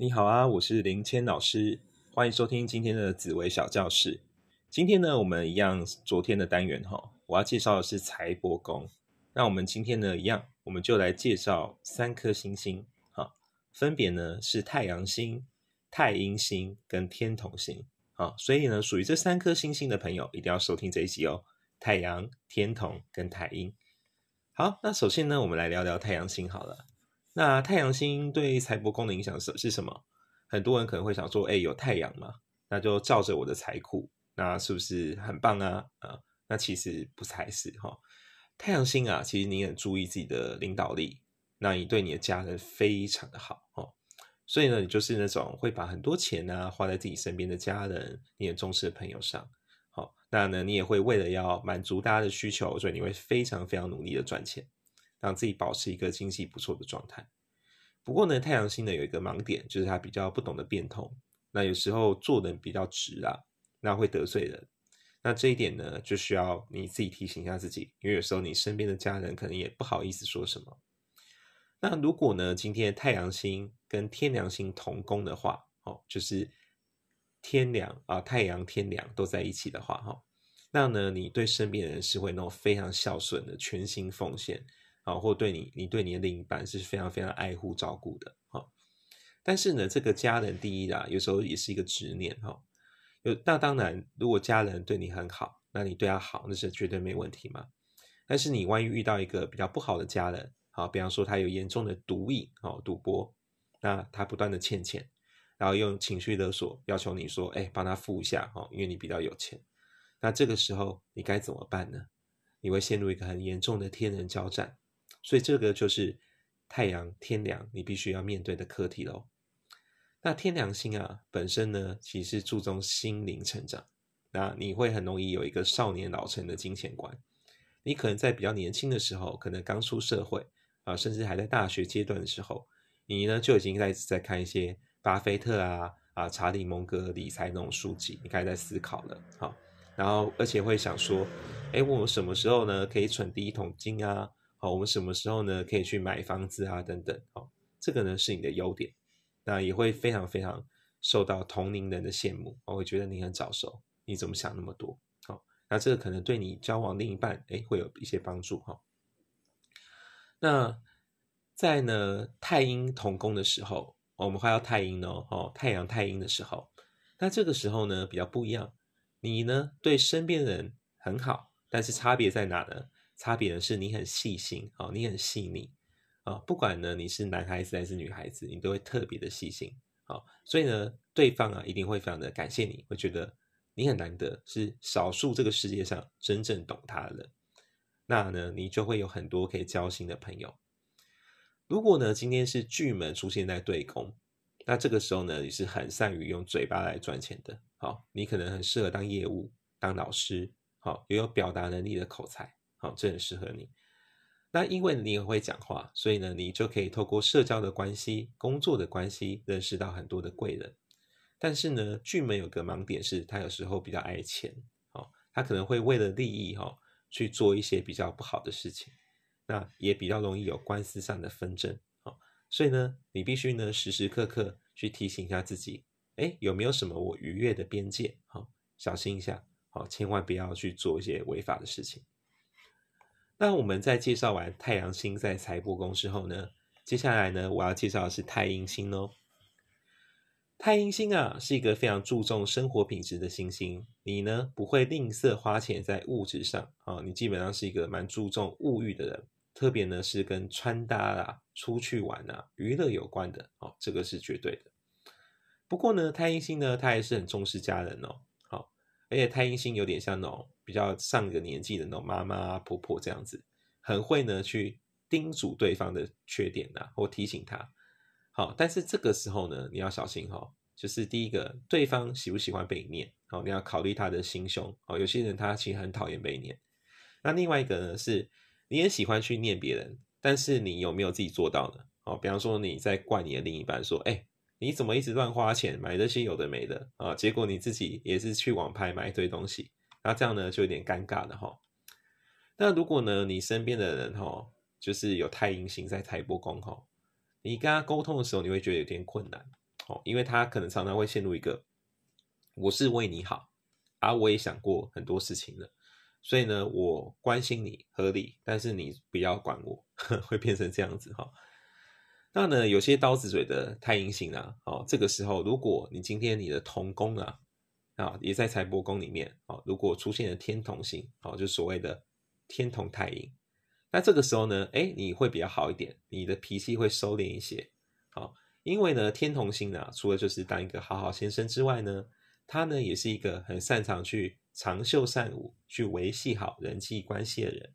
你好啊，我是林谦老师，欢迎收听今天的紫薇小教室。今天呢，我们一样昨天的单元哈，我要介绍的是财帛宫。那我们今天呢，一样我们就来介绍三颗星星哈，分别呢是太阳星、太阴星跟天同星。好，所以呢，属于这三颗星星的朋友一定要收听这一集哦。太阳、天同跟太阴。好，那首先呢，我们来聊聊太阳星好了。那太阳星对财帛宫的影响是是什么？很多人可能会想说，哎，有太阳嘛，那就照着我的财库，那是不是很棒啊？啊，那其实不才是哈。太阳星啊，其实你很注意自己的领导力，那你对你的家人非常的好哦。所以呢，你就是那种会把很多钱啊花在自己身边的家人、你很重视的朋友上。好，那呢，你也会为了要满足大家的需求，所以你会非常非常努力的赚钱，让自己保持一个经济不错的状态。不过呢，太阳星呢有一个盲点，就是他比较不懂得变通。那有时候做人比较直啊，那会得罪人。那这一点呢，就需要你自己提醒一下自己，因为有时候你身边的家人可能也不好意思说什么。那如果呢，今天太阳星跟天梁星同宫的话，哦，就是天梁啊，太阳天梁都在一起的话，哈，那呢，你对身边的人是会那种非常孝顺的，全心奉献啊，或对你，你对你的另一半是非常非常爱护照顾的，哈。但是呢，这个家人第一啊，有时候也是一个执念，哈。有那当然，如果家人对你很好，那你对他好，那是绝对没问题嘛。但是你万一遇到一个比较不好的家人，好，比方说他有严重的毒瘾哦，赌博，那他不断的欠钱，然后用情绪勒索要求你说，哎，帮他付一下哦，因为你比较有钱。那这个时候你该怎么办呢？你会陷入一个很严重的天人交战，所以这个就是太阳天梁你必须要面对的课题喽。那天梁星啊，本身呢其实注重心灵成长，那你会很容易有一个少年老成的金钱观。你可能在比较年轻的时候，可能刚出社会。啊，甚至还在大学阶段的时候，你呢就已经开始在看一些巴菲特啊、啊查理蒙格理财那种书籍，你开始在思考了，好，然后而且会想说，哎，我什么时候呢可以存第一桶金啊？好，我们什么时候呢可以去买房子啊？等等，好，这个呢是你的优点，那也会非常非常受到同龄人的羡慕，我会觉得你很早熟，你怎么想那么多？好，那这个可能对你交往另一半，哎，会有一些帮助，哈。那在呢太阴同宫的时候，我们画到太阴哦，哦太阳太阴的时候，那这个时候呢比较不一样，你呢对身边人很好，但是差别在哪呢？差别呢是你很细心哦，你很细腻啊，不管呢你是男孩子还是女孩子，你都会特别的细心啊，所以呢对方啊一定会非常的感谢你，会觉得你很难得，是少数这个世界上真正懂他的人。那呢，你就会有很多可以交心的朋友。如果呢，今天是巨门出现在对宫，那这个时候呢，你是很善于用嘴巴来赚钱的。好，你可能很适合当业务、当老师，好，也有表达能力的口才，好，这很适合你。那因为你很会讲话，所以呢，你就可以透过社交的关系、工作的关系，认识到很多的贵人。但是呢，巨门有个盲点是，他有时候比较爱钱，好，他可能会为了利益，哈。去做一些比较不好的事情，那也比较容易有官司上的纷争啊。所以呢，你必须呢时时刻刻去提醒一下自己，哎，有没有什么我逾越的边界？好，小心一下，好，千万不要去做一些违法的事情。那我们在介绍完太阳星在财帛宫之后呢，接下来呢，我要介绍的是太阴星哦。太阴星啊，是一个非常注重生活品质的星星。你呢，不会吝啬花钱在物质上啊，你基本上是一个蛮注重物欲的人。特别呢，是跟穿搭啊、出去玩啊、娱乐有关的哦，这个是绝对的。不过呢，太阴星呢，他还是很重视家人哦。而且太阴星有点像那种比较上个年纪的那种妈妈、婆婆这样子，很会呢去叮嘱对方的缺点呐，或提醒他。好，但是这个时候呢，你要小心哈。就是第一个，对方喜不喜欢被念，好，你要考虑他的心胸。哦，有些人他其实很讨厌被念。那另外一个呢，是你也喜欢去念别人，但是你有没有自己做到呢？哦，比方说你在怪你的另一半，说，哎，你怎么一直乱花钱买这些有的没的啊？结果你自己也是去网拍买一堆东西，那这样呢就有点尴尬的哈。那如果呢，你身边的人哈，就是有太阴星在财帛宫哈。你跟他沟通的时候，你会觉得有点困难哦，因为他可能常常会陷入一个我是为你好，而我也想过很多事情了，所以呢，我关心你合理，但是你不要管我，会变成这样子哈。那呢，有些刀子嘴的太阴星啊，哦，这个时候如果你今天你的同宫啊，啊，也在财帛宫里面，哦，如果出现了天同星，哦，就所谓的天同太阴，那这个时候呢，哎，你会比较好一点，你的脾气会收敛一些，好，因为呢，天同星呢，除了就是当一个好好先生之外呢，他呢也是一个很擅长去长袖善舞，去维系好人际关系的人。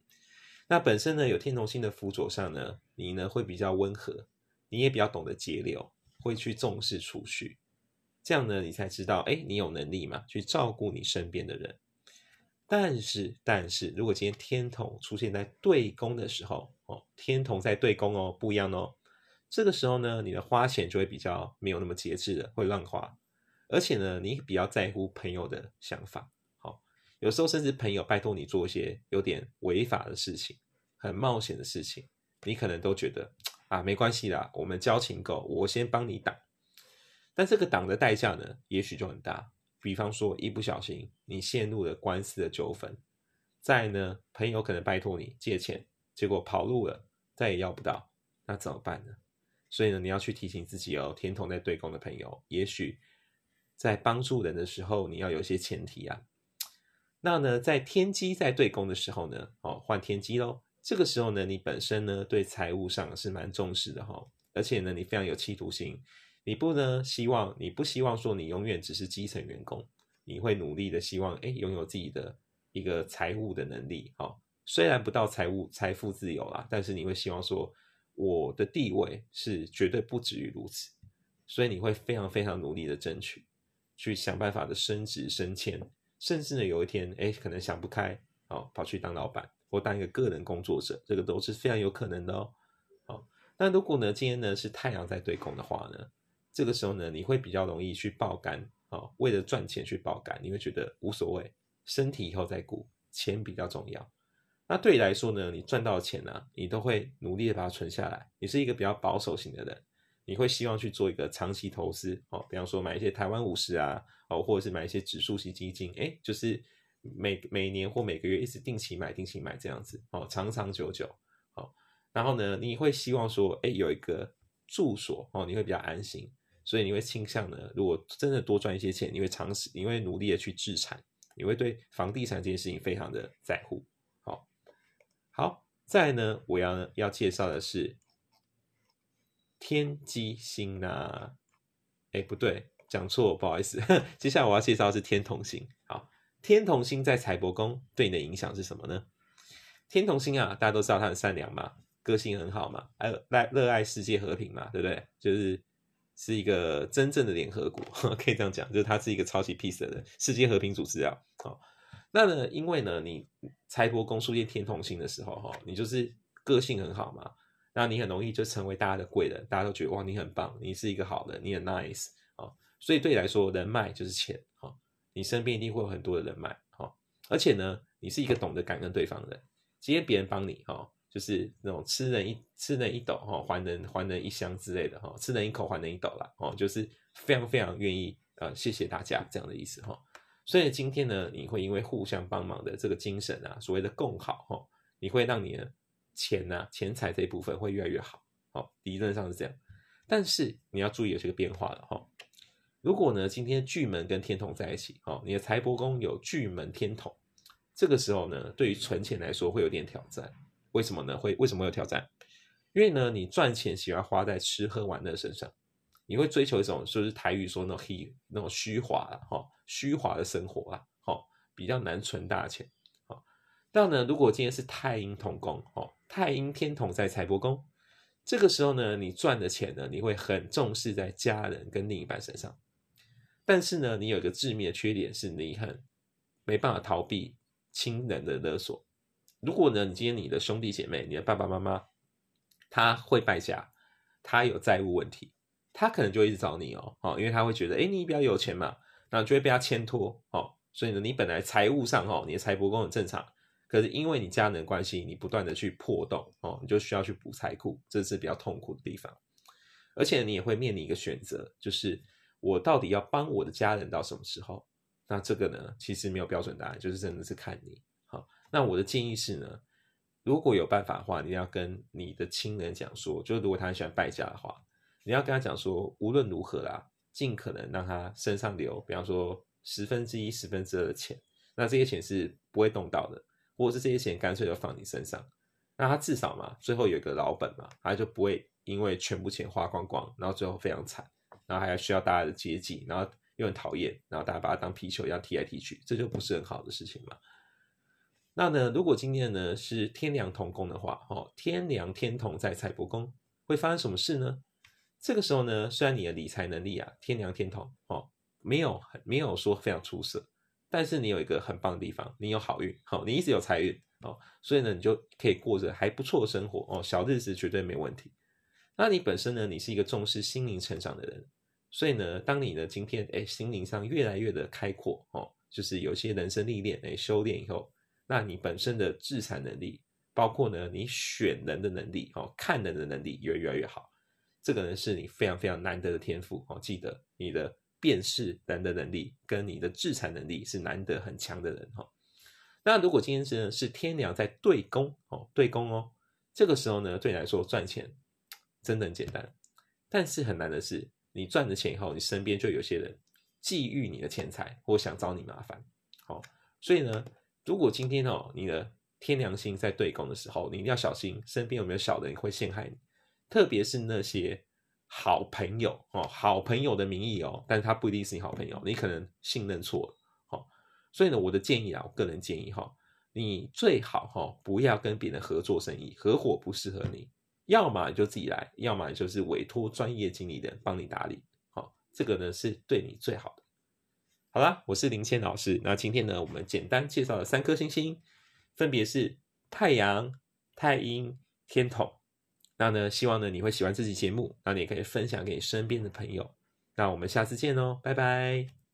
那本身呢，有天同星的辅佐上呢，你呢会比较温和。你也比较懂得节流，会去重视储蓄，这样呢，你才知道，哎，你有能力嘛，去照顾你身边的人。但是，但是如果今天天同出现在对宫的时候，哦，天同在对宫哦，不一样哦。这个时候呢，你的花钱就会比较没有那么节制的，会乱花。而且呢，你比较在乎朋友的想法，好，有时候甚至朋友拜托你做一些有点违法的事情，很冒险的事情，你可能都觉得。啊，没关系啦，我们交情够，我先帮你挡。但这个挡的代价呢，也许就很大。比方说，一不小心你陷入了官司的纠纷，再呢，朋友可能拜托你借钱，结果跑路了，再也要不到，那怎么办呢？所以呢，你要去提醒自己哦，天同在对宫的朋友，也许在帮助人的时候，你要有些前提啊。那呢，在天机在对宫的时候呢，哦，换天机喽。这个时候呢，你本身呢对财务上是蛮重视的哈，而且呢你非常有企图心，你不呢希望你不希望说你永远只是基层员工，你会努力的希望哎拥有自己的一个财务的能力哈，虽然不到财务财富自由啦，但是你会希望说我的地位是绝对不止于如此，所以你会非常非常努力的争取，去想办法的升职升迁，甚至呢有一天哎可能想不开哦跑去当老板。或当一个个人工作者，这个都是非常有可能的哦。好，那如果呢，今天呢是太阳在对宫的话呢，这个时候呢，你会比较容易去爆肝啊，为了赚钱去爆肝，你会觉得无所谓，身体以后再顾，钱比较重要。那对你来说呢，你赚到钱呢，你都会努力的把它存下来。你是一个比较保守型的人，你会希望去做一个长期投资哦，比方说买一些台湾五十啊，哦，或者是买一些指数型基金，哎，就是。每每年或每个月一直定期买，定期买这样子哦，长长久久哦。然后呢，你会希望说，哎，有一个住所哦，你会比较安心，所以你会倾向呢，如果真的多赚一些钱，你会尝试，你会努力的去置产，你会对房地产这件事情非常的在乎。好，好，再呢，我要要介绍的是天机星啊，哎，不对，讲错，不好意思。接下来我要介绍是天同星。好。天同星在财帛宫对你的影响是什么呢？天同星啊，大家都知道他很善良嘛，个性很好嘛，还有爱热爱世界和平嘛，对不对？就是是一个真正的联合国，可以这样讲，就是他是一个超级 peace 的人，世界和平组织啊。好，那呢，因为呢，你财帛宫出现天同星的时候，哈，你就是个性很好嘛，那你很容易就成为大家的贵人，大家都觉得哇，你很棒，你是一个好人，你很 nice 啊，所以对你来说，人脉就是钱啊。你身边一定会有很多的人脉，哈，而且呢，你是一个懂得感恩对方的人。今天别人帮你，哈，就是那种吃人一吃人一斗，哈，还人还人一箱之类的，哈，吃人一口还人一斗啦，哦，就是非常非常愿意，呃，谢谢大家这样的意思，哈。所以今天呢，你会因为互相帮忙的这个精神啊，所谓的共好，哈，你会让你的钱呐，钱财这一部分会越来越好，好，理论上是这样。但是你要注意有这个变化了，哈。如果呢，今天巨门跟天同在一起，哦，你的财帛宫有巨门天同，这个时候呢，对于存钱来说会有点挑战。为什么呢？会为什么有挑战？因为呢，你赚钱喜欢花在吃喝玩乐身上，你会追求一种就是台语说那种那种虚华啊哈，虚华的生活啊，哈，比较难存大钱。好，但呢，如果今天是太阴同宫，哦，太阴天同在财帛宫，这个时候呢，你赚的钱呢，你会很重视在家人跟另一半身上。但是呢，你有一个致命的缺点，是你很没办法逃避亲人的勒索。如果呢，你今天你的兄弟姐妹、你的爸爸妈妈，他会败家，他有债务问题，他可能就一直找你哦，哦，因为他会觉得，哎，你比较有钱嘛，然后就会被他牵拖，哦，所以呢，你本来财务上哦，你的财帛宫很正常，可是因为你家人的关系，你不断的去破洞，哦，你就需要去补财库，这是比较痛苦的地方。而且你也会面临一个选择，就是我到底要帮我的家人到什么时候？那这个呢，其实没有标准答案，就是真的是看你。好，那我的建议是呢，如果有办法的话，你要跟你的亲人讲说，就是如果他很喜欢败家的话，你要跟他讲说，无论如何啦，尽可能让他身上留，比方说十分之一、十分之二的钱，那这些钱是不会动到的，或者是这些钱干脆就放你身上，那他至少嘛，最后有一个老本嘛，他就不会因为全部钱花光光，然后最后非常惨，然后还要需要大家的接济，然后。又很讨厌，然后大家把它当皮球一样踢来踢去，这就不是很好的事情嘛。那呢，如果今天呢是天梁同宫的话，哦，天梁天同在财帛宫，会发生什么事呢？这个时候呢，虽然你的理财能力啊，天梁天同哦，没有没有说非常出色，但是你有一个很棒的地方，你有好运，好，你一直有财运哦，所以呢，你就可以过着还不错的生活哦，小日子绝对没问题。那你本身呢，你是一个重视心灵成长的人。所以呢，当你呢今天哎心灵上越来越的开阔哦，就是有些人生历练哎修炼以后，那你本身的制裁能力，包括呢你选人的能力哦，看人的能力也越来越好。这个呢是你非常非常难得的天赋哦。记得你的辨识人的能力跟你的制裁能力是难得很强的人哈。那如果今天是是天梁在对攻哦，对攻哦，这个时候呢对你来说赚钱真的很简单，但是很难的是。你赚了钱以后，你身边就有些人觊觎你的钱财，或想找你麻烦。好，所以呢，如果今天哦，你的天良心在对攻的时候，你一定要小心身边有没有小人会陷害你，特别是那些好朋友哦，好朋友的名义哦，但是他不一定是你好朋友，你可能信任错了。好，所以呢，我的建议啊，我个人建议哈，你最好哈不要跟别人合作生意，合伙不适合你。要么你就自己来，要么就是委托专业经理人帮你打理。好，这个呢是对你最好的。好啦，我是林谦老师。那今天呢，我们简单介绍了三颗星星，分别是太阳、太阴、天同。那呢，希望呢你会喜欢这期节目，那你也可以分享给身边的朋友。那我们下次见喽，拜拜。